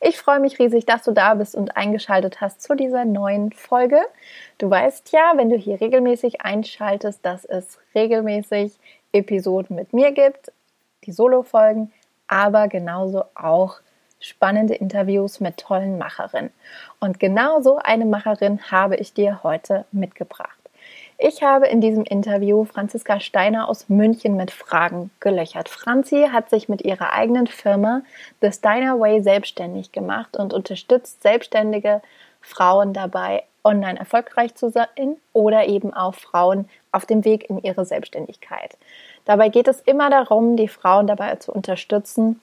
Ich freue mich riesig, dass du da bist und eingeschaltet hast zu dieser neuen Folge. Du weißt ja, wenn du hier regelmäßig einschaltest, dass es regelmäßig Episoden mit mir gibt, die Solo-Folgen, aber genauso auch spannende Interviews mit tollen Macherinnen. Und genau so eine Macherin habe ich dir heute mitgebracht. Ich habe in diesem Interview Franziska Steiner aus München mit Fragen gelöchert. Franzi hat sich mit ihrer eigenen Firma The Steiner Way selbstständig gemacht und unterstützt selbstständige Frauen dabei, online erfolgreich zu sein oder eben auch Frauen auf dem Weg in ihre Selbstständigkeit. Dabei geht es immer darum, die Frauen dabei zu unterstützen,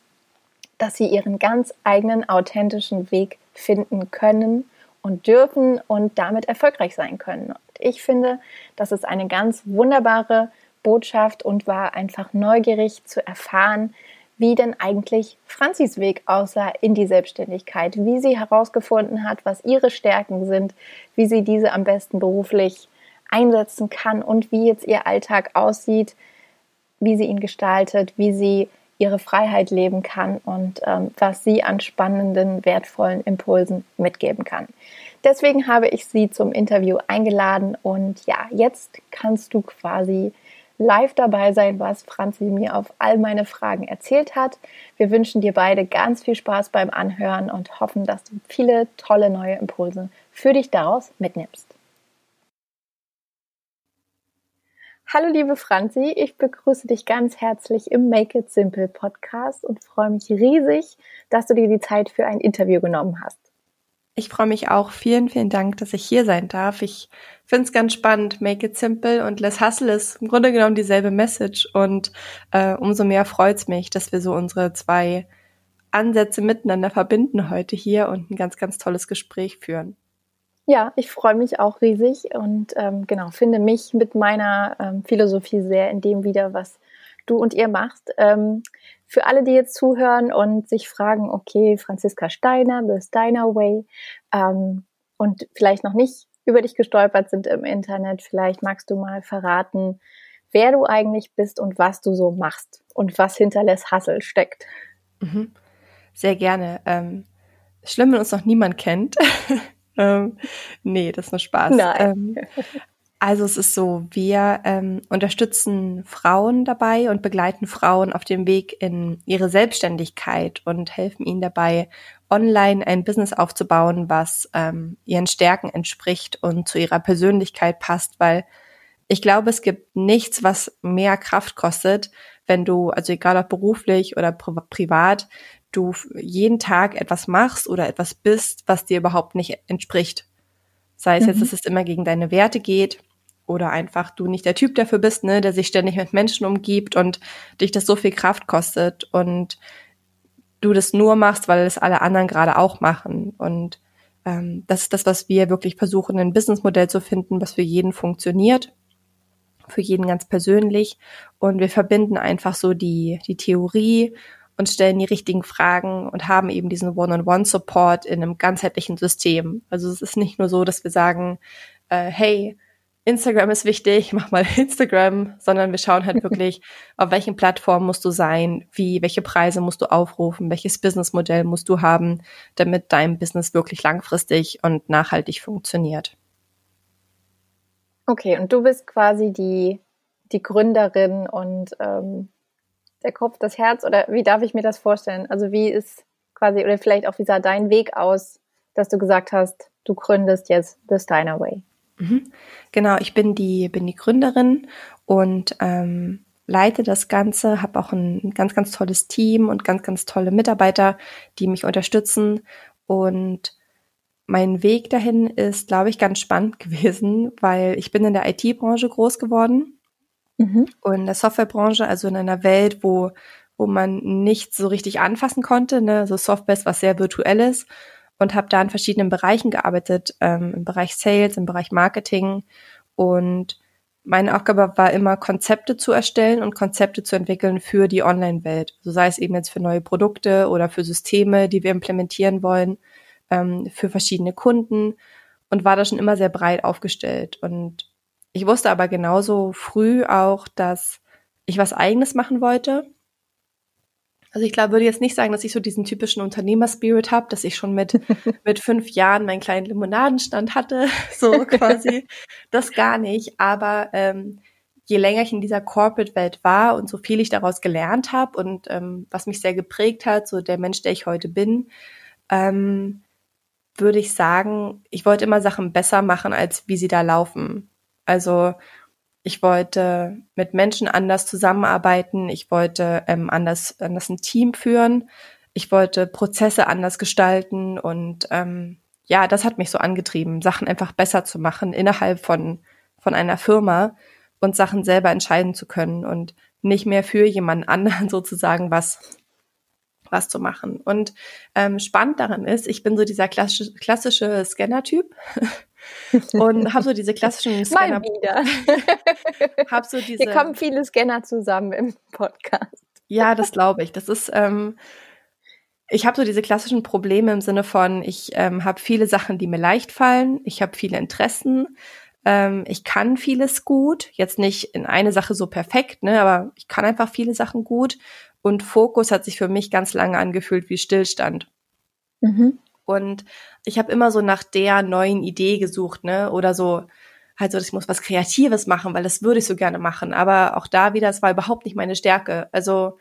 dass sie ihren ganz eigenen authentischen Weg finden können und dürfen und damit erfolgreich sein können. Ich finde, das ist eine ganz wunderbare Botschaft und war einfach neugierig zu erfahren, wie denn eigentlich Franzis Weg aussah in die Selbstständigkeit, wie sie herausgefunden hat, was ihre Stärken sind, wie sie diese am besten beruflich einsetzen kann und wie jetzt ihr Alltag aussieht, wie sie ihn gestaltet, wie sie ihre Freiheit leben kann und ähm, was sie an spannenden, wertvollen Impulsen mitgeben kann. Deswegen habe ich sie zum Interview eingeladen und ja, jetzt kannst du quasi live dabei sein, was Franzi mir auf all meine Fragen erzählt hat. Wir wünschen dir beide ganz viel Spaß beim Anhören und hoffen, dass du viele tolle neue Impulse für dich daraus mitnimmst. Hallo liebe Franzi, ich begrüße dich ganz herzlich im Make It Simple Podcast und freue mich riesig, dass du dir die Zeit für ein Interview genommen hast. Ich freue mich auch. Vielen, vielen Dank, dass ich hier sein darf. Ich finde es ganz spannend. Make it simple und Less Hustle ist im Grunde genommen dieselbe Message und äh, umso mehr freut es mich, dass wir so unsere zwei Ansätze miteinander verbinden heute hier und ein ganz, ganz tolles Gespräch führen. Ja, ich freue mich auch riesig und ähm, genau, finde mich mit meiner ähm, Philosophie sehr in dem wieder, was du und ihr macht. Ähm, für alle, die jetzt zuhören und sich fragen, okay, Franziska Steiner, The Steiner Way ähm, und vielleicht noch nicht über dich gestolpert sind im Internet, vielleicht magst du mal verraten, wer du eigentlich bist und was du so machst und was hinter Les Hassel steckt. Mhm. Sehr gerne. Ähm, schlimm, wenn uns noch niemand kennt. ähm, nee, das ist nur Spaß. Nein. Ähm, also es ist so, wir ähm, unterstützen Frauen dabei und begleiten Frauen auf dem Weg in ihre Selbstständigkeit und helfen ihnen dabei, online ein Business aufzubauen, was ähm, ihren Stärken entspricht und zu ihrer Persönlichkeit passt, weil ich glaube, es gibt nichts, was mehr Kraft kostet, wenn du, also egal ob beruflich oder privat, du jeden Tag etwas machst oder etwas bist, was dir überhaupt nicht entspricht. Sei es mhm. jetzt, dass es immer gegen deine Werte geht oder einfach du nicht der Typ dafür bist, ne, der sich ständig mit Menschen umgibt und dich das so viel Kraft kostet und du das nur machst, weil es alle anderen gerade auch machen. Und ähm, das ist das, was wir wirklich versuchen, ein Businessmodell zu finden, was für jeden funktioniert, für jeden ganz persönlich. Und wir verbinden einfach so die, die Theorie und stellen die richtigen Fragen und haben eben diesen One-on-One-Support in einem ganzheitlichen System. Also es ist nicht nur so, dass wir sagen, äh, hey, Instagram ist wichtig, mach mal Instagram, sondern wir schauen halt wirklich, auf welchen Plattformen musst du sein, wie, welche Preise musst du aufrufen, welches Businessmodell musst du haben, damit dein Business wirklich langfristig und nachhaltig funktioniert. Okay, und du bist quasi die, die Gründerin und ähm, der Kopf, das Herz oder wie darf ich mir das vorstellen? Also wie ist quasi oder vielleicht auch wie sah dein Weg aus, dass du gesagt hast, du gründest jetzt The Steiner Way? Mhm. Genau, ich bin die bin die Gründerin und ähm, leite das Ganze, habe auch ein ganz ganz tolles Team und ganz ganz tolle Mitarbeiter, die mich unterstützen und mein Weg dahin ist, glaube ich, ganz spannend gewesen, weil ich bin in der IT-Branche groß geworden Mhm. Und in der Softwarebranche, also in einer Welt, wo, wo man nicht so richtig anfassen konnte, ne, so Software ist was sehr virtuelles. und habe da in verschiedenen Bereichen gearbeitet, ähm, im Bereich Sales, im Bereich Marketing und meine Aufgabe war immer, Konzepte zu erstellen und Konzepte zu entwickeln für die Online-Welt. So sei es eben jetzt für neue Produkte oder für Systeme, die wir implementieren wollen, ähm, für verschiedene Kunden und war da schon immer sehr breit aufgestellt. Und ich wusste aber genauso früh auch, dass ich was eigenes machen wollte also ich glaube, würde jetzt nicht sagen, dass ich so diesen typischen Unternehmerspirit habe, dass ich schon mit, mit fünf Jahren meinen kleinen Limonadenstand hatte, so quasi. das gar nicht. Aber ähm, je länger ich in dieser Corporate-Welt war und so viel ich daraus gelernt habe und ähm, was mich sehr geprägt hat, so der Mensch, der ich heute bin, ähm, würde ich sagen, ich wollte immer Sachen besser machen, als wie sie da laufen. Also ich wollte mit Menschen anders zusammenarbeiten. Ich wollte ähm, anders, anders ein Team führen. Ich wollte Prozesse anders gestalten und ähm, ja, das hat mich so angetrieben, Sachen einfach besser zu machen innerhalb von von einer Firma und Sachen selber entscheiden zu können und nicht mehr für jemanden anderen sozusagen was was zu machen. Und ähm, spannend daran ist, ich bin so dieser klassische, klassische Scanner-Typ. und habe so diese klassischen Scanner. Mal wieder. hab so diese, Hier kommen viele Scanner zusammen im Podcast. Ja, das glaube ich. Das ist, ähm, ich habe so diese klassischen Probleme im Sinne von, ich ähm, habe viele Sachen, die mir leicht fallen. Ich habe viele Interessen. Ähm, ich kann vieles gut. Jetzt nicht in eine Sache so perfekt, ne, aber ich kann einfach viele Sachen gut. Und Fokus hat sich für mich ganz lange angefühlt wie Stillstand. Mhm. Und ich habe immer so nach der neuen Idee gesucht, ne? Oder so, halt so, ich muss was Kreatives machen, weil das würde ich so gerne machen. Aber auch da wieder, es war überhaupt nicht meine Stärke. Also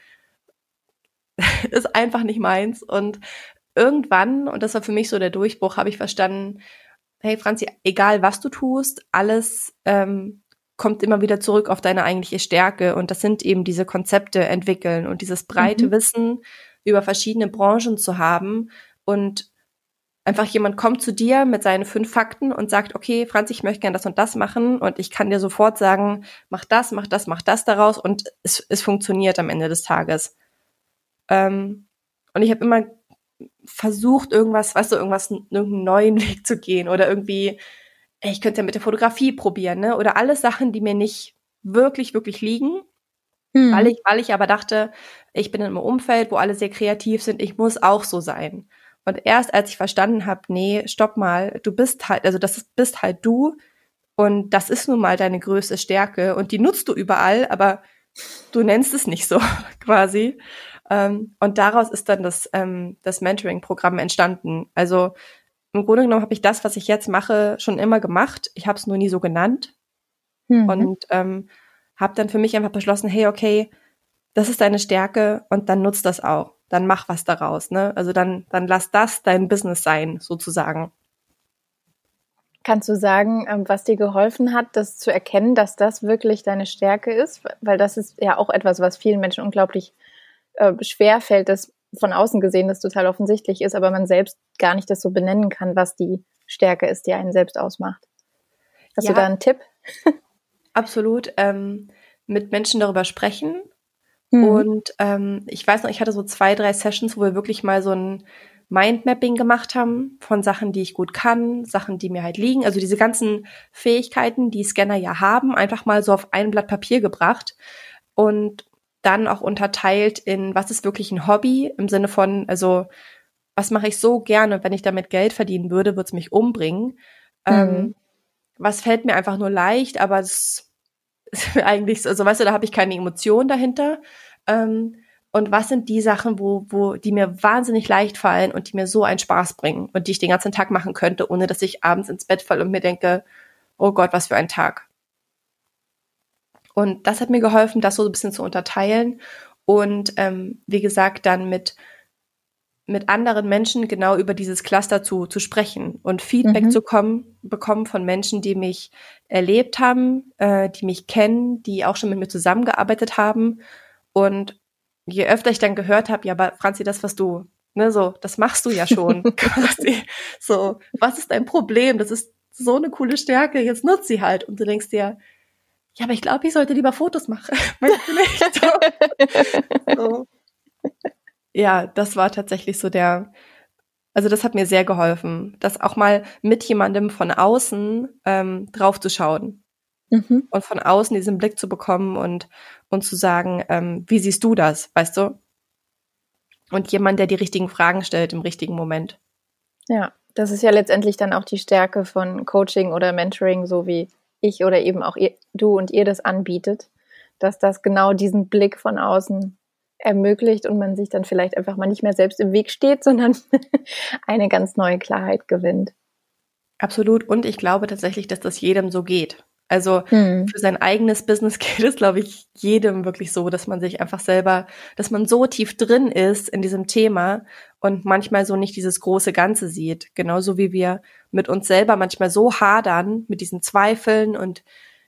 ist einfach nicht meins. Und irgendwann, und das war für mich so der Durchbruch, habe ich verstanden, hey Franzi, egal was du tust, alles ähm, kommt immer wieder zurück auf deine eigentliche Stärke. Und das sind eben diese Konzepte entwickeln und dieses breite mhm. Wissen über verschiedene Branchen zu haben und einfach jemand kommt zu dir mit seinen fünf Fakten und sagt, okay, Franz, ich möchte gerne das und das machen und ich kann dir sofort sagen, mach das, mach das, mach das daraus und es, es funktioniert am Ende des Tages. Ähm, und ich habe immer versucht, irgendwas, weißt du, irgendwas, irgendeinen neuen Weg zu gehen oder irgendwie, ich könnte ja mit der Fotografie probieren, ne? Oder alles Sachen, die mir nicht wirklich, wirklich liegen. Mhm. Weil ich, weil ich aber dachte, ich bin in einem Umfeld, wo alle sehr kreativ sind, ich muss auch so sein. Und erst als ich verstanden habe, nee, stopp mal, du bist halt, also das bist halt du und das ist nun mal deine größte Stärke und die nutzt du überall, aber du nennst es nicht so quasi. Ähm, und daraus ist dann das, ähm, das Mentoring-Programm entstanden. Also im Grunde genommen habe ich das, was ich jetzt mache, schon immer gemacht. Ich habe es nur nie so genannt. Mhm. Und ähm, habe dann für mich einfach beschlossen, hey, okay, das ist deine Stärke und dann nutzt das auch dann mach was daraus, ne? Also dann, dann lass das dein Business sein, sozusagen. Kannst du sagen, ähm, was dir geholfen hat, das zu erkennen, dass das wirklich deine Stärke ist? Weil das ist ja auch etwas, was vielen Menschen unglaublich äh, schwer fällt, das von außen gesehen das total offensichtlich ist, aber man selbst gar nicht das so benennen kann, was die Stärke ist, die einen selbst ausmacht. Hast ja, du da einen Tipp? Absolut. Ähm, mit Menschen darüber sprechen, Mhm. Und ähm, ich weiß noch, ich hatte so zwei, drei Sessions, wo wir wirklich mal so ein Mindmapping gemacht haben von Sachen, die ich gut kann, Sachen, die mir halt liegen. Also diese ganzen Fähigkeiten, die Scanner ja haben, einfach mal so auf ein Blatt Papier gebracht und dann auch unterteilt in, was ist wirklich ein Hobby im Sinne von, also was mache ich so gerne, wenn ich damit Geld verdienen würde, würde es mich umbringen. Mhm. Ähm, was fällt mir einfach nur leicht, aber es eigentlich, also weißt du, da habe ich keine Emotion dahinter. Ähm, und was sind die Sachen, wo, wo, die mir wahnsinnig leicht fallen und die mir so einen Spaß bringen und die ich den ganzen Tag machen könnte, ohne dass ich abends ins Bett falle und mir denke, oh Gott, was für ein Tag. Und das hat mir geholfen, das so ein bisschen zu unterteilen und ähm, wie gesagt, dann mit mit anderen Menschen genau über dieses Cluster zu, zu sprechen und Feedback mhm. zu kommen, bekommen von Menschen, die mich erlebt haben, äh, die mich kennen, die auch schon mit mir zusammengearbeitet haben. Und je öfter ich dann gehört habe, ja, aber Franzi, das, was du, ne, so, das machst du ja schon quasi. So, was ist dein Problem? Das ist so eine coole Stärke, jetzt nutz sie halt. Und du denkst dir, ja, aber ich glaube, ich sollte lieber Fotos machen. nicht? so. so ja, das war tatsächlich so der, Also das hat mir sehr geholfen, das auch mal mit jemandem von außen ähm, draufzuschauen mhm. und von außen diesen Blick zu bekommen und und zu sagen, ähm, wie siehst du das, weißt du? Und jemand, der die richtigen Fragen stellt im richtigen Moment. Ja, das ist ja letztendlich dann auch die Stärke von Coaching oder Mentoring, so wie ich oder eben auch ihr, du und ihr das anbietet, dass das genau diesen Blick von außen ermöglicht und man sich dann vielleicht einfach mal nicht mehr selbst im Weg steht, sondern eine ganz neue Klarheit gewinnt. Absolut. Und ich glaube tatsächlich, dass das jedem so geht. Also hm. für sein eigenes Business geht es, glaube ich, jedem wirklich so, dass man sich einfach selber, dass man so tief drin ist in diesem Thema und manchmal so nicht dieses große Ganze sieht. Genauso wie wir mit uns selber manchmal so hadern mit diesen Zweifeln und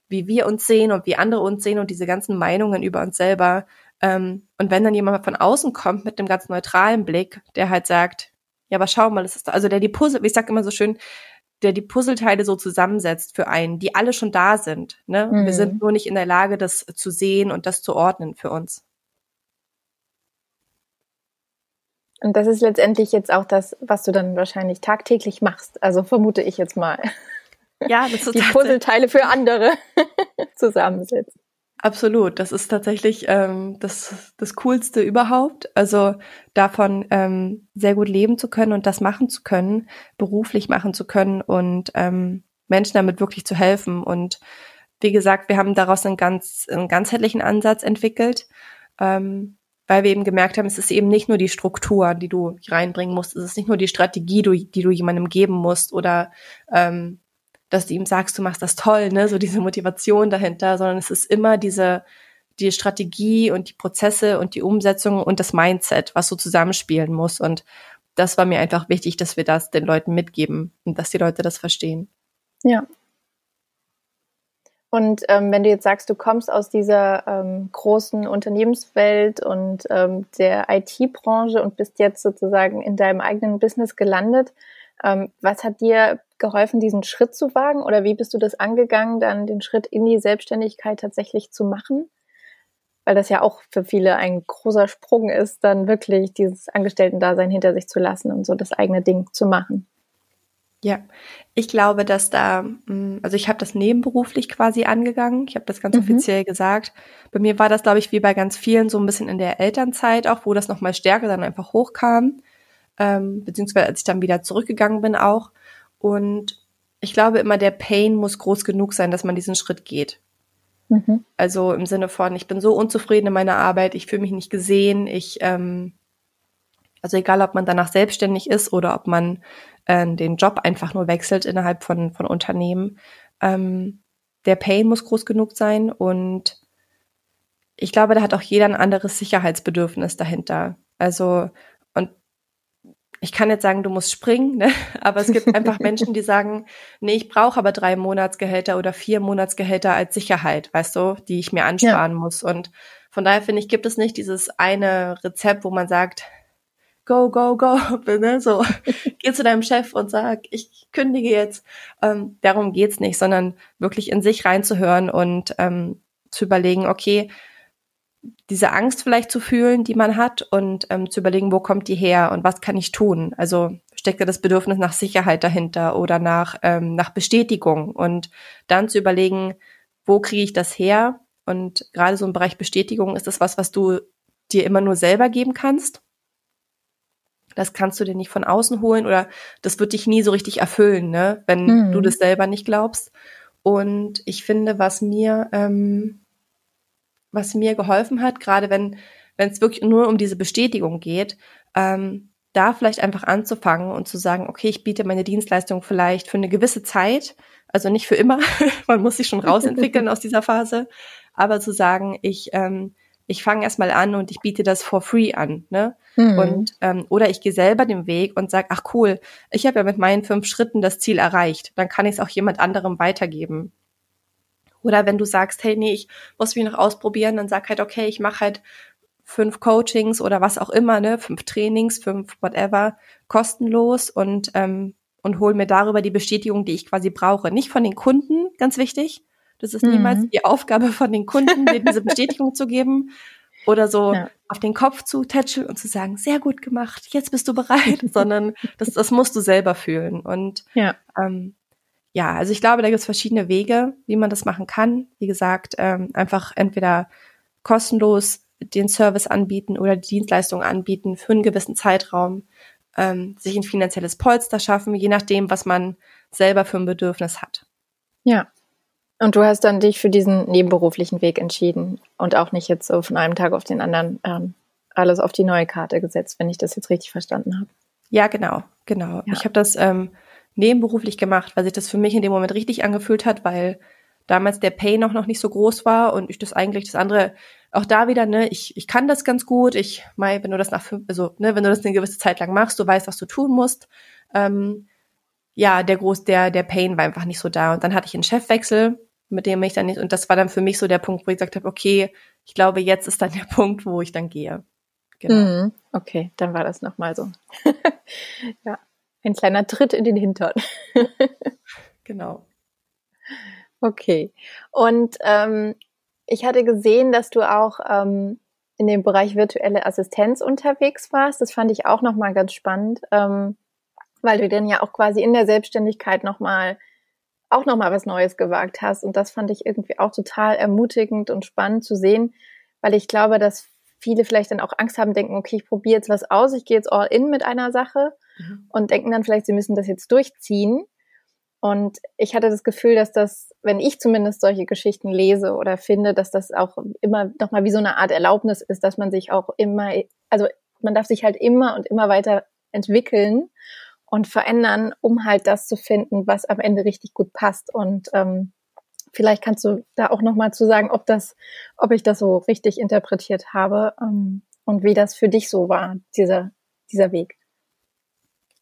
wie wir uns sehen und wie andere uns sehen und diese ganzen Meinungen über uns selber, ähm, und wenn dann jemand von außen kommt mit einem ganz neutralen Blick, der halt sagt, ja, aber schau mal, es ist, also der die Puzzle, wie ich sag immer so schön, der die Puzzleteile so zusammensetzt für einen, die alle schon da sind. Ne? Mhm. Wir sind nur nicht in der Lage, das zu sehen und das zu ordnen für uns. Und das ist letztendlich jetzt auch das, was du dann wahrscheinlich tagtäglich machst. Also vermute ich jetzt mal. Ja, das ist die Puzzleteile für andere zusammensetzt. Absolut, das ist tatsächlich ähm, das, das Coolste überhaupt. Also davon ähm, sehr gut leben zu können und das machen zu können, beruflich machen zu können und ähm, Menschen damit wirklich zu helfen. Und wie gesagt, wir haben daraus einen ganz einen ganzheitlichen Ansatz entwickelt, ähm, weil wir eben gemerkt haben, es ist eben nicht nur die Struktur, die du reinbringen musst, es ist nicht nur die Strategie, die, die du jemandem geben musst oder ähm, dass du ihm sagst, du machst das toll, ne, so diese Motivation dahinter, sondern es ist immer diese, die Strategie und die Prozesse und die Umsetzung und das Mindset, was so zusammenspielen muss. Und das war mir einfach wichtig, dass wir das den Leuten mitgeben und dass die Leute das verstehen. Ja. Und ähm, wenn du jetzt sagst, du kommst aus dieser ähm, großen Unternehmenswelt und ähm, der IT-Branche und bist jetzt sozusagen in deinem eigenen Business gelandet, was hat dir geholfen, diesen Schritt zu wagen? Oder wie bist du das angegangen, dann den Schritt in die Selbstständigkeit tatsächlich zu machen? Weil das ja auch für viele ein großer Sprung ist, dann wirklich dieses Angestellten-Dasein hinter sich zu lassen und so das eigene Ding zu machen. Ja, ich glaube, dass da, mm, also ich habe das nebenberuflich quasi angegangen. Ich habe das ganz mhm. offiziell gesagt. Bei mir war das, glaube ich, wie bei ganz vielen so ein bisschen in der Elternzeit auch, wo das nochmal stärker dann einfach hochkam ähm, beziehungsweise als ich dann wieder zurückgegangen bin auch. Und ich glaube immer, der Pain muss groß genug sein, dass man diesen Schritt geht. Mhm. Also im Sinne von, ich bin so unzufrieden in meiner Arbeit, ich fühle mich nicht gesehen, ich, ähm, also egal, ob man danach selbstständig ist oder ob man äh, den Job einfach nur wechselt innerhalb von, von Unternehmen, ähm, der Pain muss groß genug sein und ich glaube, da hat auch jeder ein anderes Sicherheitsbedürfnis dahinter. Also ich kann jetzt sagen, du musst springen, ne? aber es gibt einfach Menschen, die sagen, nee, ich brauche aber drei Monatsgehälter oder vier Monatsgehälter als Sicherheit, weißt du, die ich mir ansparen ja. muss. Und von daher finde ich, gibt es nicht dieses eine Rezept, wo man sagt, go, go, go, ne? so, geh zu deinem Chef und sag, ich kündige jetzt. Ähm, darum geht's nicht, sondern wirklich in sich reinzuhören und ähm, zu überlegen, okay, diese Angst vielleicht zu fühlen, die man hat und ähm, zu überlegen, wo kommt die her und was kann ich tun? Also steckt da das Bedürfnis nach Sicherheit dahinter oder nach, ähm, nach Bestätigung und dann zu überlegen, wo kriege ich das her? Und gerade so im Bereich Bestätigung ist das was, was du dir immer nur selber geben kannst. Das kannst du dir nicht von außen holen oder das wird dich nie so richtig erfüllen, ne? wenn mhm. du das selber nicht glaubst. Und ich finde, was mir ähm, was mir geholfen hat, gerade wenn wenn es wirklich nur um diese Bestätigung geht, ähm, da vielleicht einfach anzufangen und zu sagen, okay, ich biete meine Dienstleistung vielleicht für eine gewisse Zeit, also nicht für immer, man muss sich schon rausentwickeln aus dieser Phase, aber zu sagen, ich ähm, ich fange erstmal an und ich biete das for free an, ne? Mhm. Und ähm, oder ich gehe selber den Weg und sag, ach cool, ich habe ja mit meinen fünf Schritten das Ziel erreicht, dann kann ich es auch jemand anderem weitergeben. Oder wenn du sagst, hey, nee, ich muss mich noch ausprobieren, dann sag halt, okay, ich mache halt fünf Coachings oder was auch immer, ne, fünf Trainings, fünf whatever, kostenlos und ähm, und hol mir darüber die Bestätigung, die ich quasi brauche. Nicht von den Kunden, ganz wichtig. Das ist niemals mhm. die Aufgabe von den Kunden, dir diese Bestätigung zu geben oder so ja. auf den Kopf zu tätscheln und zu sagen, sehr gut gemacht, jetzt bist du bereit, sondern das, das musst du selber fühlen. Und ja. Ähm, ja, also ich glaube, da gibt es verschiedene Wege, wie man das machen kann. Wie gesagt, ähm, einfach entweder kostenlos den Service anbieten oder die Dienstleistung anbieten für einen gewissen Zeitraum, ähm, sich ein finanzielles Polster schaffen, je nachdem, was man selber für ein Bedürfnis hat. Ja. Und du hast dann dich für diesen nebenberuflichen Weg entschieden und auch nicht jetzt so von einem Tag auf den anderen ähm, alles auf die neue Karte gesetzt, wenn ich das jetzt richtig verstanden habe. Ja, genau, genau. Ja. Ich habe das ähm, nebenberuflich gemacht, weil sich das für mich in dem Moment richtig angefühlt hat, weil damals der Pay noch noch nicht so groß war und ich das eigentlich das andere auch da wieder ne ich ich kann das ganz gut. Ich mei wenn du das nach fünf, also ne wenn du das eine gewisse Zeit lang machst du weißt was du tun musst. Ähm, ja der groß der der Pain war einfach nicht so da. Und dann hatte ich einen Chefwechsel mit dem ich dann nicht und das war dann für mich so der Punkt wo ich gesagt habe okay ich glaube jetzt ist dann der Punkt wo ich dann gehe. Genau. Mhm. okay dann war das noch mal so. Ja ein kleiner Tritt in den Hintern genau Okay. Und ähm, ich hatte gesehen, dass du auch ähm, in dem Bereich virtuelle Assistenz unterwegs warst. Das fand ich auch nochmal ganz spannend, ähm, weil du dann ja auch quasi in der Selbstständigkeit nochmal auch nochmal was Neues gewagt hast. Und das fand ich irgendwie auch total ermutigend und spannend zu sehen, weil ich glaube, dass viele vielleicht dann auch Angst haben, denken, okay, ich probiere jetzt was aus, ich gehe jetzt all in mit einer Sache mhm. und denken dann vielleicht, sie müssen das jetzt durchziehen. Und ich hatte das Gefühl, dass das, wenn ich zumindest solche Geschichten lese oder finde, dass das auch immer nochmal wie so eine Art Erlaubnis ist, dass man sich auch immer, also man darf sich halt immer und immer weiter entwickeln und verändern, um halt das zu finden, was am Ende richtig gut passt. Und ähm, vielleicht kannst du da auch nochmal zu sagen, ob das, ob ich das so richtig interpretiert habe ähm, und wie das für dich so war, dieser, dieser Weg.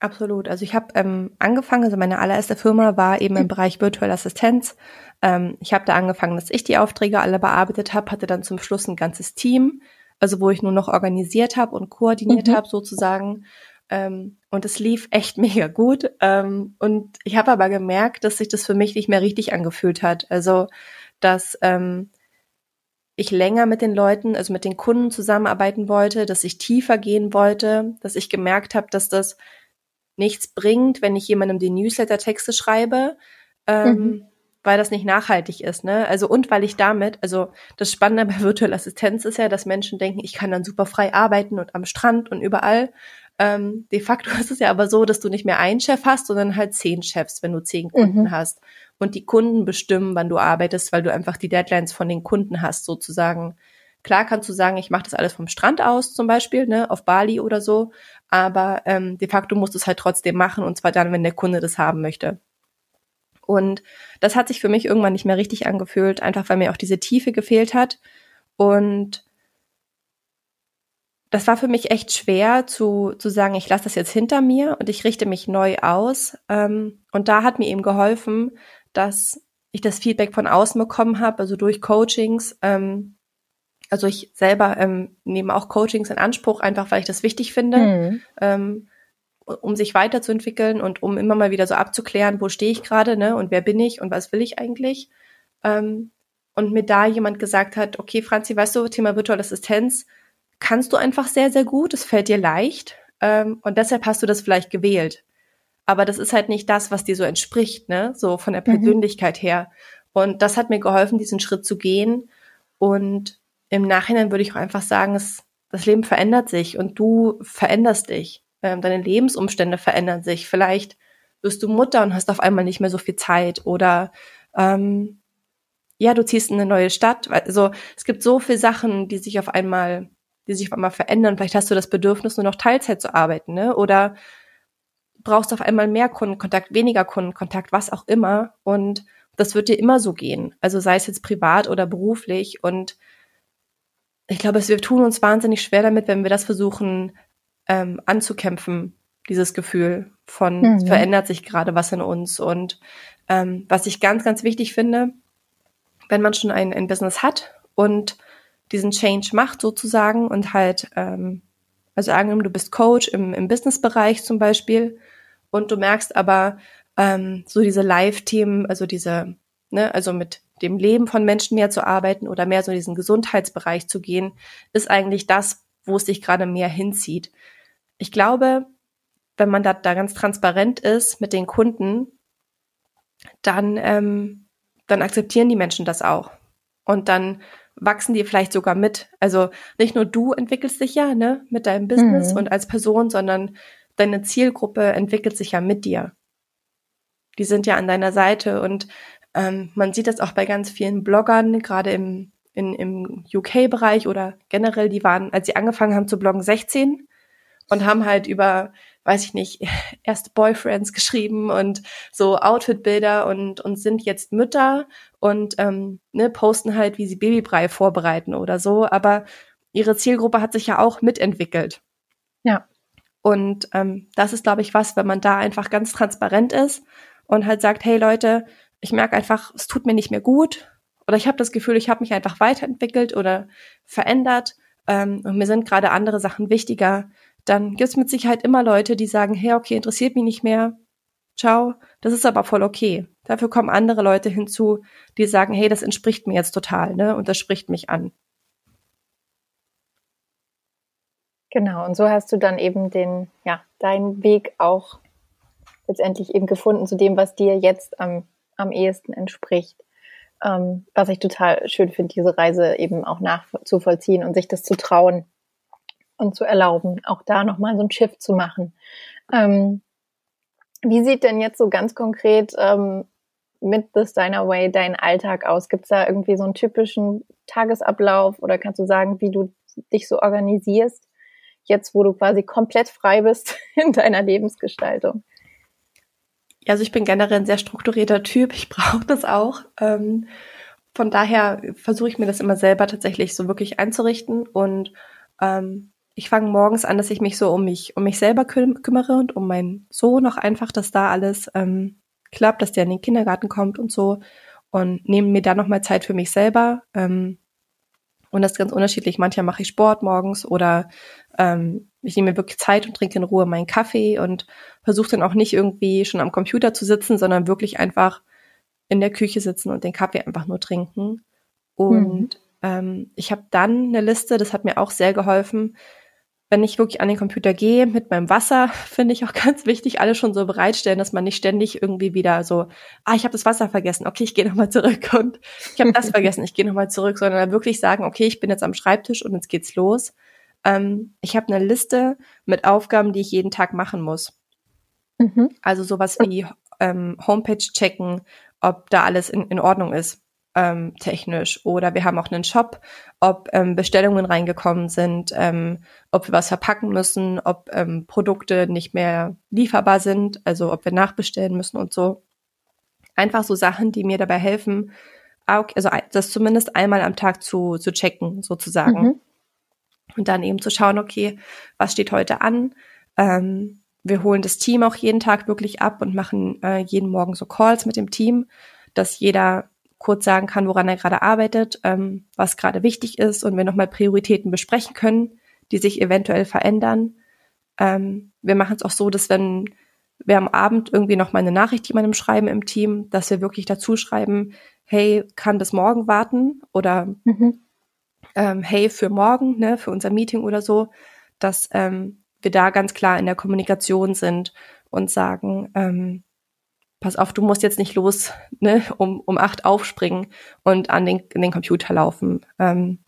Absolut. Also ich habe ähm, angefangen, also meine allererste Firma war eben im Bereich virtuelle Assistenz. Ähm, ich habe da angefangen, dass ich die Aufträge alle bearbeitet habe, hatte dann zum Schluss ein ganzes Team, also wo ich nur noch organisiert habe und koordiniert mhm. habe sozusagen. Ähm, und es lief echt mega gut. Ähm, und ich habe aber gemerkt, dass sich das für mich nicht mehr richtig angefühlt hat. Also dass ähm, ich länger mit den Leuten, also mit den Kunden zusammenarbeiten wollte, dass ich tiefer gehen wollte, dass ich gemerkt habe, dass das nichts bringt, wenn ich jemandem die Newsletter-Texte schreibe, ähm, mhm. weil das nicht nachhaltig ist. Ne? Also und weil ich damit, also das Spannende bei virtueller Assistenz ist ja, dass Menschen denken, ich kann dann super frei arbeiten und am Strand und überall. Ähm, de facto ist es ja aber so, dass du nicht mehr einen Chef hast, sondern halt zehn Chefs, wenn du zehn Kunden mhm. hast. Und die Kunden bestimmen, wann du arbeitest, weil du einfach die Deadlines von den Kunden hast, sozusagen. Klar kannst du sagen, ich mache das alles vom Strand aus, zum Beispiel, ne, auf Bali oder so, aber ähm, de facto musst du es halt trotzdem machen und zwar dann, wenn der Kunde das haben möchte. Und das hat sich für mich irgendwann nicht mehr richtig angefühlt, einfach weil mir auch diese Tiefe gefehlt hat. Und das war für mich echt schwer zu, zu sagen, ich lasse das jetzt hinter mir und ich richte mich neu aus. Ähm, und da hat mir eben geholfen, dass ich das Feedback von außen bekommen habe, also durch Coachings, ähm, also ich selber ähm, nehme auch Coachings in Anspruch, einfach weil ich das wichtig finde, mhm. ähm, um sich weiterzuentwickeln und um immer mal wieder so abzuklären, wo stehe ich gerade, ne, und wer bin ich und was will ich eigentlich. Ähm, und mir da jemand gesagt hat, okay, Franzi, weißt du, Thema virtuelle Assistenz kannst du einfach sehr, sehr gut, es fällt dir leicht ähm, und deshalb hast du das vielleicht gewählt. Aber das ist halt nicht das, was dir so entspricht, ne, so von der mhm. Persönlichkeit mhm. her. Und das hat mir geholfen, diesen Schritt zu gehen und im Nachhinein würde ich auch einfach sagen, es, das Leben verändert sich und du veränderst dich. Ähm, deine Lebensumstände verändern sich. Vielleicht wirst du Mutter und hast auf einmal nicht mehr so viel Zeit oder ähm, ja, du ziehst in eine neue Stadt. Also es gibt so viele Sachen, die sich auf einmal, die sich auf einmal verändern. Vielleicht hast du das Bedürfnis, nur noch Teilzeit zu arbeiten, ne? Oder brauchst auf einmal mehr Kundenkontakt, weniger Kundenkontakt, was auch immer. Und das wird dir immer so gehen. Also sei es jetzt privat oder beruflich. Und ich glaube, wir tun uns wahnsinnig schwer damit, wenn wir das versuchen ähm, anzukämpfen, dieses Gefühl von mhm. verändert sich gerade was in uns. Und ähm, was ich ganz, ganz wichtig finde, wenn man schon ein, ein Business hat und diesen Change macht sozusagen und halt, ähm, also angenommen, du bist Coach im, im Businessbereich zum Beispiel und du merkst aber ähm, so diese Live-Themen, also diese, ne, also mit dem Leben von Menschen mehr zu arbeiten oder mehr so in diesen Gesundheitsbereich zu gehen, ist eigentlich das, wo es dich gerade mehr hinzieht. Ich glaube, wenn man da, da ganz transparent ist mit den Kunden, dann, ähm, dann akzeptieren die Menschen das auch. Und dann wachsen die vielleicht sogar mit. Also nicht nur du entwickelst dich ja ne, mit deinem Business mhm. und als Person, sondern deine Zielgruppe entwickelt sich ja mit dir. Die sind ja an deiner Seite und ähm, man sieht das auch bei ganz vielen Bloggern, gerade im, in, im UK-Bereich oder generell, die waren, als sie angefangen haben zu bloggen, 16 und haben halt über, weiß ich nicht, erste Boyfriends geschrieben und so Outfit-Bilder und, und sind jetzt Mütter und ähm, ne, posten halt, wie sie Babybrei vorbereiten oder so. Aber ihre Zielgruppe hat sich ja auch mitentwickelt. Ja. Und ähm, das ist, glaube ich, was, wenn man da einfach ganz transparent ist und halt sagt, hey Leute, ich merke einfach, es tut mir nicht mehr gut oder ich habe das Gefühl, ich habe mich einfach weiterentwickelt oder verändert ähm, und mir sind gerade andere Sachen wichtiger, dann gibt es mit Sicherheit immer Leute, die sagen, hey, okay, interessiert mich nicht mehr, ciao, das ist aber voll okay. Dafür kommen andere Leute hinzu, die sagen, hey, das entspricht mir jetzt total, ne? Und das spricht mich an. Genau, und so hast du dann eben den, ja, deinen Weg auch letztendlich eben gefunden zu dem, was dir jetzt am, am ehesten entspricht. Ähm, was ich total schön finde, diese Reise eben auch nachzuvollziehen und sich das zu trauen und zu erlauben, auch da nochmal so ein Shift zu machen. Ähm, wie sieht denn jetzt so ganz konkret ähm, mit The Steiner Way dein Alltag aus? Gibt es da irgendwie so einen typischen Tagesablauf oder kannst du sagen, wie du dich so organisierst, jetzt wo du quasi komplett frei bist in deiner Lebensgestaltung? Also ich bin generell ein sehr strukturierter Typ. Ich brauche das auch. Ähm, von daher versuche ich mir das immer selber tatsächlich so wirklich einzurichten und ähm, ich fange morgens an, dass ich mich so um mich, um mich selber küm kümmere und um meinen Sohn noch einfach, dass da alles ähm, klappt, dass der in den Kindergarten kommt und so. Und nehme mir da nochmal Zeit für mich selber. Ähm, und das ist ganz unterschiedlich. Manchmal mache ich Sport morgens oder ähm, ich nehme mir wirklich Zeit und trinke in Ruhe meinen Kaffee und versuche dann auch nicht irgendwie schon am Computer zu sitzen, sondern wirklich einfach in der Küche sitzen und den Kaffee einfach nur trinken. Und mhm. ähm, ich habe dann eine Liste, das hat mir auch sehr geholfen, wenn ich wirklich an den Computer gehe mit meinem Wasser, finde ich auch ganz wichtig, alles schon so bereitstellen, dass man nicht ständig irgendwie wieder so, ah, ich habe das Wasser vergessen, okay, ich gehe nochmal zurück und ich habe das vergessen, ich gehe nochmal zurück, sondern wirklich sagen, okay, ich bin jetzt am Schreibtisch und jetzt geht's los. Ähm, ich habe eine Liste mit Aufgaben, die ich jeden Tag machen muss. Mhm. Also sowas wie ähm, Homepage checken, ob da alles in, in Ordnung ist ähm, technisch oder wir haben auch einen Shop, ob ähm, Bestellungen reingekommen sind, ähm, ob wir was verpacken müssen, ob ähm, Produkte nicht mehr lieferbar sind, also ob wir nachbestellen müssen und so. Einfach so Sachen, die mir dabei helfen, also das zumindest einmal am Tag zu, zu checken, sozusagen. Mhm. Und dann eben zu schauen, okay, was steht heute an? Ähm, wir holen das Team auch jeden Tag wirklich ab und machen äh, jeden Morgen so Calls mit dem Team, dass jeder kurz sagen kann, woran er gerade arbeitet, ähm, was gerade wichtig ist und wir nochmal Prioritäten besprechen können, die sich eventuell verändern. Ähm, wir machen es auch so, dass wenn wir am Abend irgendwie noch mal eine Nachricht jemandem schreiben im Team, dass wir wirklich dazu schreiben, hey, kann das morgen warten? Oder mhm. ähm, hey, für morgen, ne, für unser Meeting oder so, dass ähm, wir da ganz klar in der Kommunikation sind und sagen, ähm, pass auf, du musst jetzt nicht los, ne, um, um acht aufspringen und an den, in den Computer laufen. Ähm,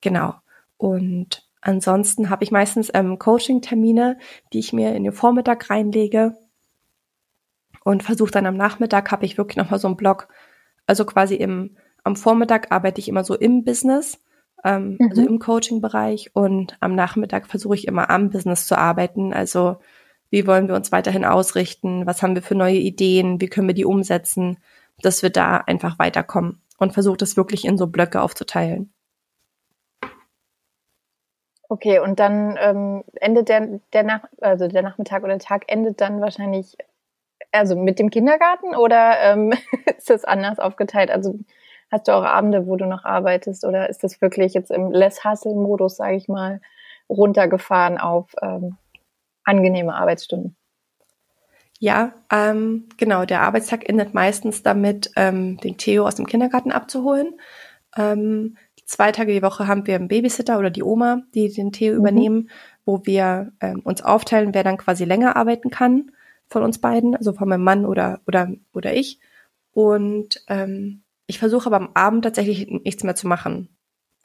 genau. Und ansonsten habe ich meistens ähm, Coaching-Termine, die ich mir in den Vormittag reinlege und versuche dann am Nachmittag habe ich wirklich nochmal so einen Blog. Also quasi im, am Vormittag arbeite ich immer so im Business, ähm, also mhm. also im Coaching-Bereich und am Nachmittag versuche ich immer am Business zu arbeiten. Also wie wollen wir uns weiterhin ausrichten, was haben wir für neue Ideen, wie können wir die umsetzen, dass wir da einfach weiterkommen und versucht es wirklich in so Blöcke aufzuteilen. Okay, und dann ähm, endet der, der Nach also der Nachmittag oder der Tag endet dann wahrscheinlich also mit dem Kindergarten oder ähm, ist das anders aufgeteilt? Also hast du auch Abende, wo du noch arbeitest oder ist das wirklich jetzt im Less-Hustle-Modus, sage ich mal, runtergefahren auf ähm, angenehme Arbeitsstunden. Ja, ähm, genau. Der Arbeitstag endet meistens damit, ähm, den Theo aus dem Kindergarten abzuholen. Ähm, zwei Tage die Woche haben wir einen Babysitter oder die Oma, die den Theo mhm. übernehmen, wo wir ähm, uns aufteilen, wer dann quasi länger arbeiten kann von uns beiden, also von meinem Mann oder oder oder ich. Und ähm, ich versuche aber am Abend tatsächlich nichts mehr zu machen.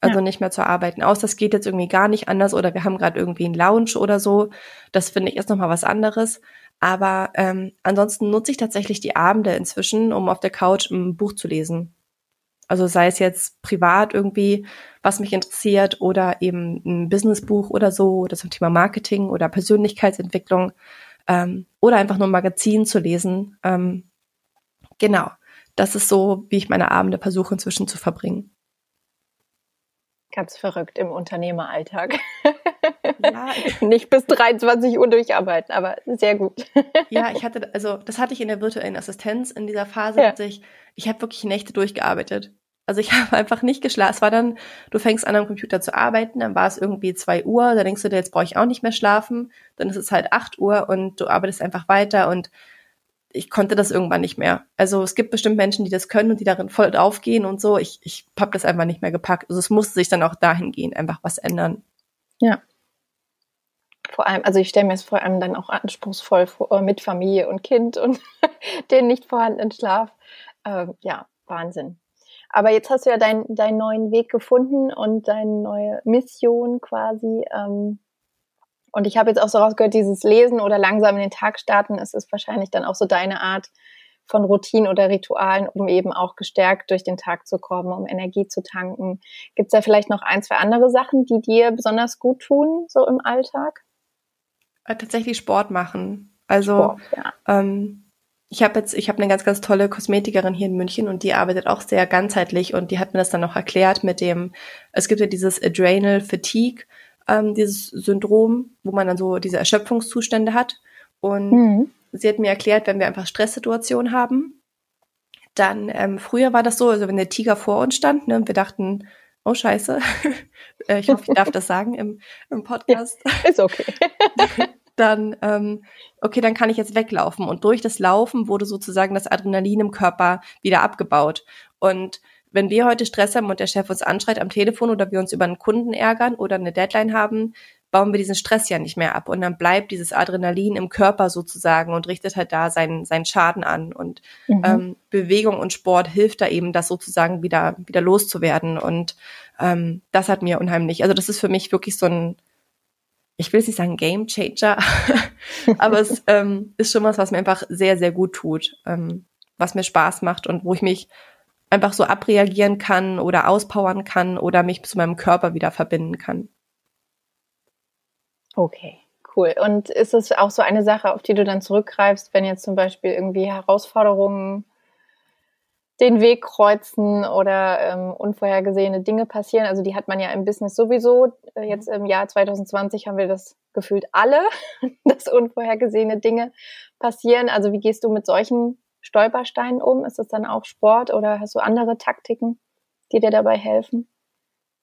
Also ja. nicht mehr zu arbeiten. Aus, das geht jetzt irgendwie gar nicht anders oder wir haben gerade irgendwie einen Lounge oder so. Das finde ich ist nochmal was anderes. Aber ähm, ansonsten nutze ich tatsächlich die Abende inzwischen, um auf der Couch ein Buch zu lesen. Also sei es jetzt privat irgendwie, was mich interessiert oder eben ein Businessbuch oder so oder zum Thema Marketing oder Persönlichkeitsentwicklung ähm, oder einfach nur ein Magazin zu lesen. Ähm, genau, das ist so, wie ich meine Abende versuche inzwischen zu verbringen. Ganz verrückt im Unternehmeralltag. Ja, Nicht bis 23 Uhr durcharbeiten, aber sehr gut. Ja, ich hatte, also das hatte ich in der virtuellen Assistenz in dieser Phase, ja. ich, ich habe wirklich Nächte durchgearbeitet. Also ich habe einfach nicht geschlafen. Es war dann, du fängst an am Computer zu arbeiten, dann war es irgendwie zwei Uhr, da denkst du dir, jetzt brauche ich auch nicht mehr schlafen, dann ist es halt acht Uhr und du arbeitest einfach weiter und ich konnte das irgendwann nicht mehr. Also es gibt bestimmt Menschen, die das können und die darin voll aufgehen und so. Ich, ich habe das einfach nicht mehr gepackt. Also es musste sich dann auch dahingehend einfach was ändern. Ja. Vor allem, also ich stelle mir es vor allem dann auch anspruchsvoll vor, mit Familie und Kind und den nicht vorhandenen Schlaf. Ähm, ja, Wahnsinn. Aber jetzt hast du ja dein, deinen neuen Weg gefunden und deine neue Mission quasi. Ähm, und ich habe jetzt auch so rausgehört, dieses Lesen oder langsam in den Tag starten, es ist wahrscheinlich dann auch so deine Art von Routinen oder Ritualen, um eben auch gestärkt durch den Tag zu kommen, um Energie zu tanken. Gibt es da vielleicht noch ein, zwei andere Sachen, die dir besonders gut tun, so im Alltag? Äh, tatsächlich Sport machen. Also Sport, ja. ähm, ich habe jetzt, ich habe eine ganz, ganz tolle Kosmetikerin hier in München und die arbeitet auch sehr ganzheitlich und die hat mir das dann noch erklärt mit dem, es gibt ja dieses Adrenal Fatigue, ähm, dieses Syndrom, wo man dann so diese Erschöpfungszustände hat. Und mhm. sie hat mir erklärt, wenn wir einfach Stresssituationen haben, dann ähm, früher war das so, also wenn der Tiger vor uns stand, ne, und wir dachten, oh Scheiße, äh, ich hoffe, ich darf das sagen im, im Podcast. Ja, ist okay. dann, ähm, okay, dann kann ich jetzt weglaufen. Und durch das Laufen wurde sozusagen das Adrenalin im Körper wieder abgebaut. Und wenn wir heute Stress haben und der Chef uns anschreit am Telefon oder wir uns über einen Kunden ärgern oder eine Deadline haben, bauen wir diesen Stress ja nicht mehr ab. Und dann bleibt dieses Adrenalin im Körper sozusagen und richtet halt da seinen, seinen Schaden an. Und mhm. ähm, Bewegung und Sport hilft da eben, das sozusagen wieder, wieder loszuwerden. Und ähm, das hat mir unheimlich, also das ist für mich wirklich so ein, ich will jetzt nicht sagen Game Changer, aber es ähm, ist schon was, was mir einfach sehr, sehr gut tut, ähm, was mir Spaß macht und wo ich mich einfach so abreagieren kann oder auspowern kann oder mich zu meinem Körper wieder verbinden kann. Okay, cool. Und ist es auch so eine Sache, auf die du dann zurückgreifst, wenn jetzt zum Beispiel irgendwie Herausforderungen den Weg kreuzen oder ähm, unvorhergesehene Dinge passieren? Also die hat man ja im Business sowieso. Äh, jetzt im Jahr 2020 haben wir das gefühlt alle, dass unvorhergesehene Dinge passieren. Also wie gehst du mit solchen Stolpersteinen um? Ist es dann auch Sport oder hast du andere Taktiken, die dir dabei helfen?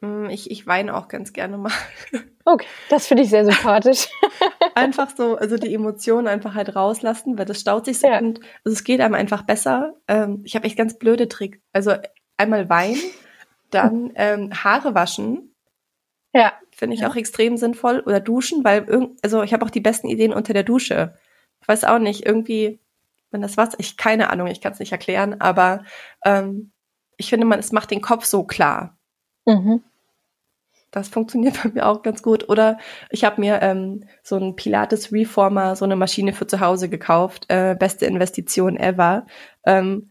Mm, ich, ich weine auch ganz gerne mal. Okay, das finde ich sehr sympathisch. einfach so, also die Emotionen einfach halt rauslassen, weil das staut sich so ja. und also es geht einem einfach besser. Ähm, ich habe echt ganz blöde Tricks. Also einmal weinen, dann ähm, Haare waschen. Ja. Finde ich ja. auch extrem sinnvoll. Oder duschen, weil irgend, also ich habe auch die besten Ideen unter der Dusche. Ich weiß auch nicht, irgendwie wenn das was, ich keine Ahnung, ich kann es nicht erklären, aber ähm, ich finde, man, es macht den Kopf so klar. Mhm. Das funktioniert bei mir auch ganz gut. Oder ich habe mir ähm, so einen Pilates Reformer, so eine Maschine für zu Hause gekauft. Äh, beste Investition ever. Ähm,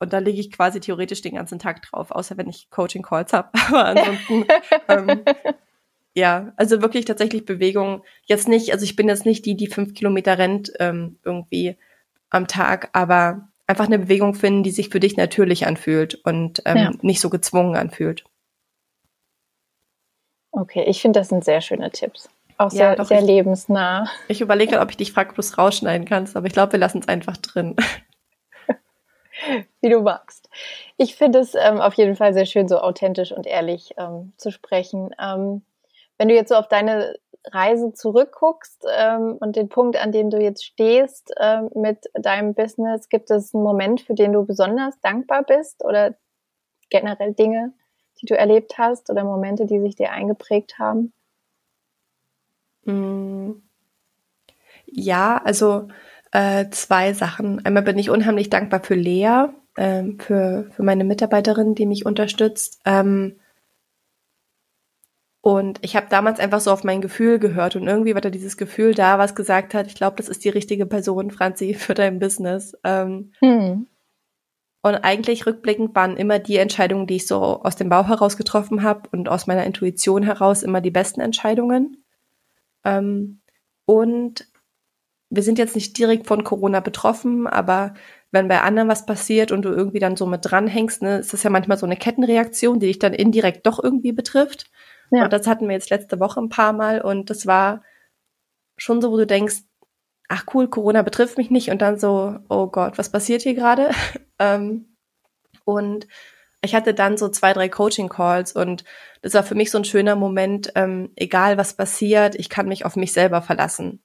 und da lege ich quasi theoretisch den ganzen Tag drauf, außer wenn ich Coaching Calls habe. Aber ansonsten, ähm, ja, also wirklich tatsächlich Bewegung. Jetzt nicht, also ich bin jetzt nicht die, die fünf Kilometer rennt ähm, irgendwie am Tag, aber einfach eine Bewegung finden, die sich für dich natürlich anfühlt und ähm, ja. nicht so gezwungen anfühlt. Okay, ich finde, das sind sehr schöne Tipps. Auch sehr, ja, doch, sehr ich, lebensnah. Ich überlege, ob ich dich frage, ob du es rausschneiden kannst, aber ich glaube, wir lassen es einfach drin. Wie du magst. Ich finde es ähm, auf jeden Fall sehr schön, so authentisch und ehrlich ähm, zu sprechen. Ähm, wenn du jetzt so auf deine Reise zurückguckst ähm, und den Punkt, an dem du jetzt stehst ähm, mit deinem Business, gibt es einen Moment, für den du besonders dankbar bist oder generell Dinge, die du erlebt hast oder Momente, die sich dir eingeprägt haben? Mm. Ja, also äh, zwei Sachen. Einmal bin ich unheimlich dankbar für Lea, äh, für, für meine Mitarbeiterin, die mich unterstützt. Ähm, und ich habe damals einfach so auf mein Gefühl gehört und irgendwie war da dieses Gefühl da, was gesagt hat, ich glaube, das ist die richtige Person, Franzi, für dein Business. Ähm, hm. Und eigentlich rückblickend waren immer die Entscheidungen, die ich so aus dem Bauch heraus getroffen habe und aus meiner Intuition heraus immer die besten Entscheidungen. Ähm, und wir sind jetzt nicht direkt von Corona betroffen, aber wenn bei anderen was passiert und du irgendwie dann so mit dranhängst, ne, ist das ja manchmal so eine Kettenreaktion, die dich dann indirekt doch irgendwie betrifft. Ja. Und das hatten wir jetzt letzte Woche ein paar Mal und das war schon so, wo du denkst, ach cool, Corona betrifft mich nicht und dann so, oh Gott, was passiert hier gerade? ähm, und ich hatte dann so zwei, drei Coaching-Calls und das war für mich so ein schöner Moment, ähm, egal was passiert, ich kann mich auf mich selber verlassen.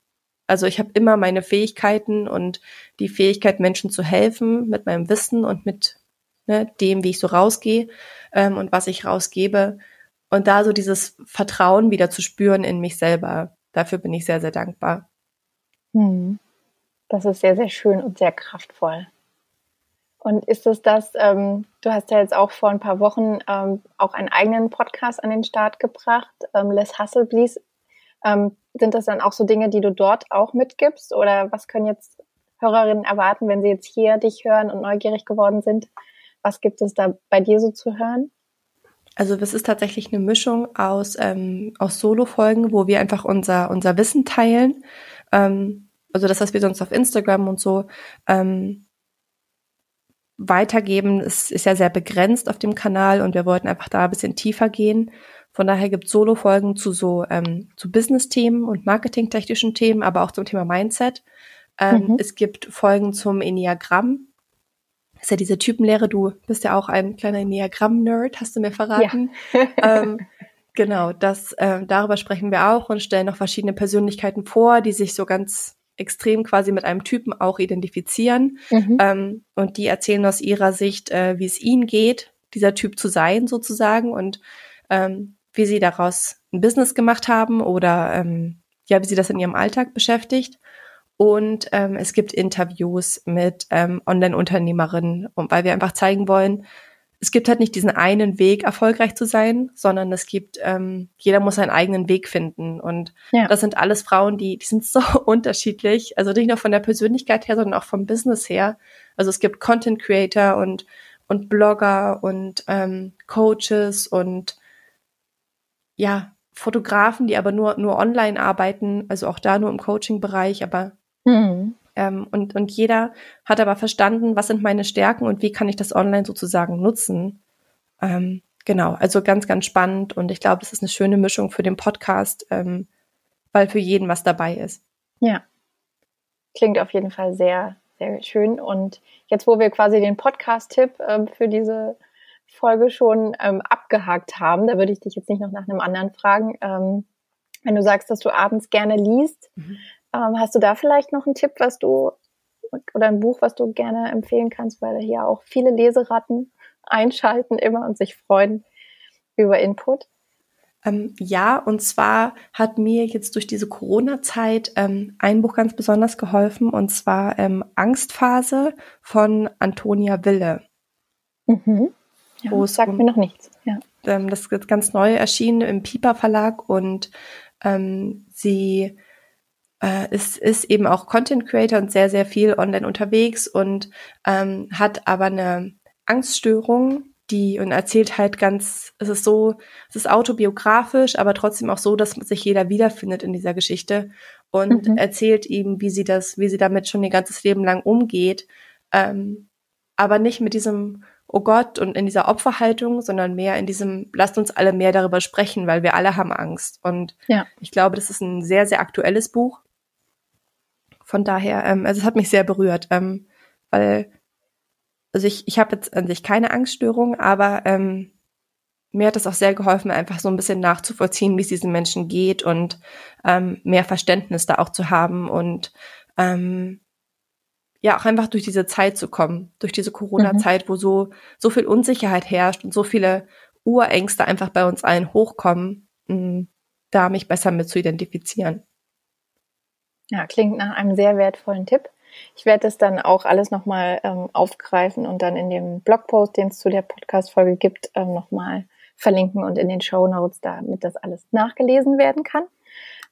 Also ich habe immer meine Fähigkeiten und die Fähigkeit, Menschen zu helfen mit meinem Wissen und mit ne, dem, wie ich so rausgehe ähm, und was ich rausgebe. Und da so dieses Vertrauen wieder zu spüren in mich selber. Dafür bin ich sehr, sehr dankbar. Hm. Das ist sehr, sehr schön und sehr kraftvoll. Und ist es das, ähm, du hast ja jetzt auch vor ein paar Wochen ähm, auch einen eigenen Podcast an den Start gebracht, ähm, Les Hustle Please. Ähm, sind das dann auch so Dinge, die du dort auch mitgibst? Oder was können jetzt Hörerinnen erwarten, wenn sie jetzt hier dich hören und neugierig geworden sind? Was gibt es da bei dir so zu hören? Also es ist tatsächlich eine Mischung aus, ähm, aus Solo-Folgen, wo wir einfach unser, unser Wissen teilen. Ähm, also das, was wir sonst auf Instagram und so ähm, weitergeben, ist, ist ja sehr begrenzt auf dem Kanal und wir wollten einfach da ein bisschen tiefer gehen. Von daher gibt es Solo-Folgen zu so ähm, zu Business-Themen und marketingtechnischen Themen, aber auch zum Thema Mindset. Ähm, mhm. Es gibt Folgen zum Enneagramm. Das ist ja diese Typenlehre. Du bist ja auch ein kleiner Enneagramm-Nerd, hast du mir verraten. Ja. ähm, genau, das äh, darüber sprechen wir auch und stellen noch verschiedene Persönlichkeiten vor, die sich so ganz extrem quasi mit einem Typen auch identifizieren. Mhm. Ähm, und die erzählen aus ihrer Sicht, äh, wie es ihnen geht, dieser Typ zu sein sozusagen und ähm, wie sie daraus ein Business gemacht haben oder ähm, ja, wie sie das in ihrem Alltag beschäftigt. Und ähm, es gibt Interviews mit ähm, Online-Unternehmerinnen, weil wir einfach zeigen wollen, es gibt halt nicht diesen einen Weg, erfolgreich zu sein, sondern es gibt, ähm, jeder muss seinen eigenen Weg finden. Und ja. das sind alles Frauen, die, die sind so unterschiedlich. Also nicht nur von der Persönlichkeit her, sondern auch vom Business her. Also es gibt Content Creator und, und Blogger und ähm, Coaches und ja, Fotografen, die aber nur, nur online arbeiten, also auch da nur im Coaching-Bereich, aber mhm. ähm, und, und jeder hat aber verstanden, was sind meine Stärken und wie kann ich das online sozusagen nutzen. Ähm, genau, also ganz, ganz spannend und ich glaube, es ist eine schöne Mischung für den Podcast, ähm, weil für jeden was dabei ist. Ja. Klingt auf jeden Fall sehr, sehr schön. Und jetzt, wo wir quasi den Podcast-Tipp ähm, für diese Folge schon ähm, abgehakt haben. Da würde ich dich jetzt nicht noch nach einem anderen fragen. Ähm, wenn du sagst, dass du abends gerne liest, mhm. Ähm, hast du da vielleicht noch einen Tipp, was du oder ein Buch, was du gerne empfehlen kannst, weil hier auch viele Leseratten einschalten immer und sich freuen über Input? Ähm, ja, und zwar hat mir jetzt durch diese Corona-Zeit ähm, ein Buch ganz besonders geholfen, und zwar ähm, Angstphase von Antonia Wille. Mhm. Ja, wo sagt um, mir noch nichts. Ja. Ähm, das ist ganz neu erschienen im Piper Verlag und ähm, sie äh, ist, ist eben auch Content Creator und sehr, sehr viel online unterwegs und ähm, hat aber eine Angststörung, die und erzählt halt ganz, es ist so, es ist autobiografisch, aber trotzdem auch so, dass sich jeder wiederfindet in dieser Geschichte und mhm. erzählt ihm, wie sie das, wie sie damit schon ihr ganzes Leben lang umgeht, ähm, aber nicht mit diesem oh Gott und in dieser Opferhaltung, sondern mehr in diesem, lasst uns alle mehr darüber sprechen, weil wir alle haben Angst. Und ja. ich glaube, das ist ein sehr, sehr aktuelles Buch. Von daher, ähm, also es hat mich sehr berührt, ähm, weil, also ich, ich habe jetzt an sich keine Angststörung, aber ähm, mir hat es auch sehr geholfen, einfach so ein bisschen nachzuvollziehen, wie es diesen Menschen geht und ähm, mehr Verständnis da auch zu haben und ähm, ja auch einfach durch diese Zeit zu kommen, durch diese Corona-Zeit, mhm. wo so so viel Unsicherheit herrscht und so viele Urängste einfach bei uns allen hochkommen, mh, da mich besser mit zu identifizieren. Ja, klingt nach einem sehr wertvollen Tipp. Ich werde das dann auch alles nochmal ähm, aufgreifen und dann in dem Blogpost, den es zu der Podcast-Folge gibt, ähm, nochmal verlinken und in den Show Notes, damit das alles nachgelesen werden kann.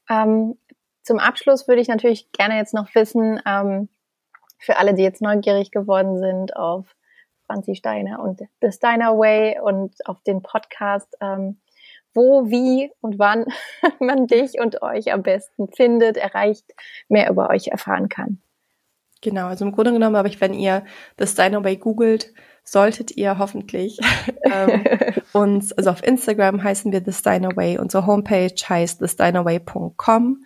Ähm, zum Abschluss würde ich natürlich gerne jetzt noch wissen, ähm, für alle, die jetzt neugierig geworden sind auf Franzi Steiner und The Steiner Way und auf den Podcast, ähm, wo, wie und wann man dich und euch am besten findet, erreicht, mehr über euch erfahren kann. Genau, also im Grunde genommen habe ich, wenn ihr The Steiner Way googelt, solltet ihr hoffentlich ähm, uns, also auf Instagram heißen wir The Steiner Way, unsere Homepage heißt thesteinerway.com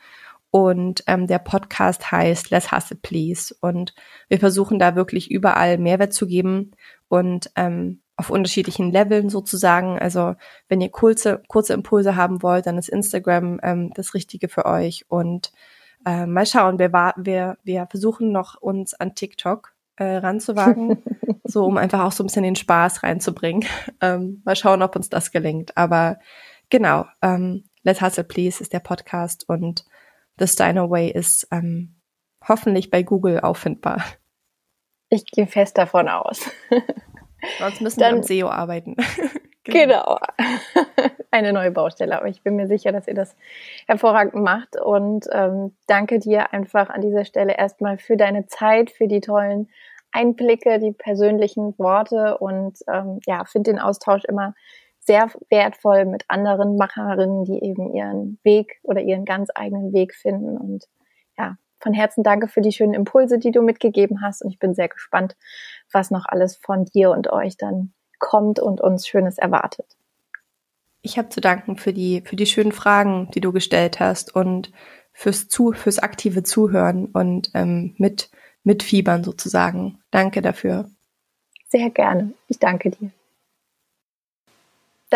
und ähm, der Podcast heißt Let's Hustle Please. Und wir versuchen da wirklich überall Mehrwert zu geben und ähm, auf unterschiedlichen Leveln sozusagen. Also wenn ihr kurze, kurze Impulse haben wollt, dann ist Instagram ähm, das Richtige für euch. Und äh, mal schauen, wir, wir, wir versuchen noch uns an TikTok äh, ranzuwagen, so um einfach auch so ein bisschen den Spaß reinzubringen. Ähm, mal schauen, ob uns das gelingt. Aber genau, ähm, Let's Hustle Please ist der Podcast und The Steiner Way ist ähm, hoffentlich bei Google auffindbar. Ich gehe fest davon aus. Sonst müssen Dann, wir am SEO arbeiten. genau. Eine neue Baustelle, aber ich bin mir sicher, dass ihr das hervorragend macht. Und ähm, danke dir einfach an dieser Stelle erstmal für deine Zeit, für die tollen Einblicke, die persönlichen Worte und ähm, ja, finde den Austausch immer sehr wertvoll mit anderen Macherinnen, die eben ihren Weg oder ihren ganz eigenen Weg finden. Und ja, von Herzen danke für die schönen Impulse, die du mitgegeben hast. Und ich bin sehr gespannt, was noch alles von dir und euch dann kommt und uns Schönes erwartet. Ich habe zu danken für die, für die schönen Fragen, die du gestellt hast und fürs zu, fürs aktive Zuhören und ähm, mit, mitfiebern sozusagen. Danke dafür. Sehr gerne. Ich danke dir.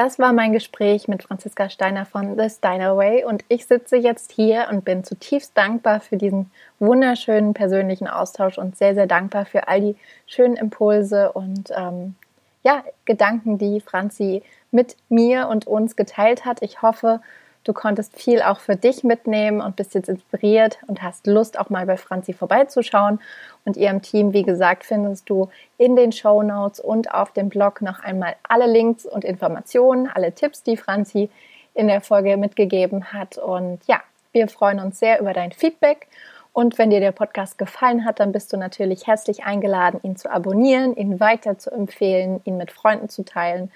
Das war mein Gespräch mit Franziska Steiner von The Steiner Way und ich sitze jetzt hier und bin zutiefst dankbar für diesen wunderschönen persönlichen Austausch und sehr, sehr dankbar für all die schönen Impulse und ähm, ja, Gedanken, die Franzi mit mir und uns geteilt hat. Ich hoffe, Du konntest viel auch für dich mitnehmen und bist jetzt inspiriert und hast Lust, auch mal bei Franzi vorbeizuschauen. Und ihrem Team, wie gesagt, findest du in den Show Notes und auf dem Blog noch einmal alle Links und Informationen, alle Tipps, die Franzi in der Folge mitgegeben hat. Und ja, wir freuen uns sehr über dein Feedback. Und wenn dir der Podcast gefallen hat, dann bist du natürlich herzlich eingeladen, ihn zu abonnieren, ihn weiter zu empfehlen, ihn mit Freunden zu teilen.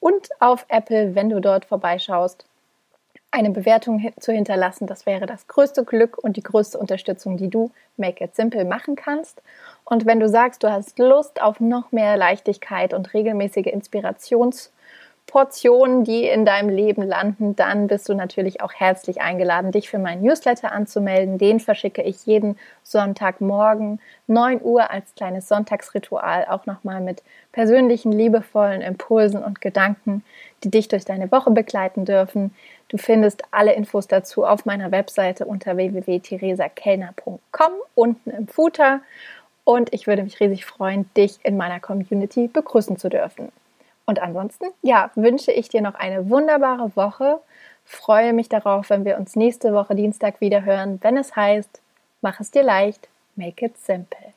Und auf Apple, wenn du dort vorbeischaust, eine Bewertung zu hinterlassen. Das wäre das größte Glück und die größte Unterstützung, die du Make It Simple machen kannst. Und wenn du sagst, du hast Lust auf noch mehr Leichtigkeit und regelmäßige Inspirations- Portionen, die in deinem Leben landen, dann bist du natürlich auch herzlich eingeladen, dich für meinen Newsletter anzumelden. Den verschicke ich jeden Sonntagmorgen 9 Uhr als kleines Sonntagsritual auch nochmal mit persönlichen, liebevollen Impulsen und Gedanken, die dich durch deine Woche begleiten dürfen. Du findest alle Infos dazu auf meiner Webseite unter www.theresakellner.com unten im Footer. Und ich würde mich riesig freuen, dich in meiner Community begrüßen zu dürfen. Und ansonsten, ja, wünsche ich dir noch eine wunderbare Woche. Freue mich darauf, wenn wir uns nächste Woche Dienstag wieder hören, wenn es heißt, mach es dir leicht, make it simple.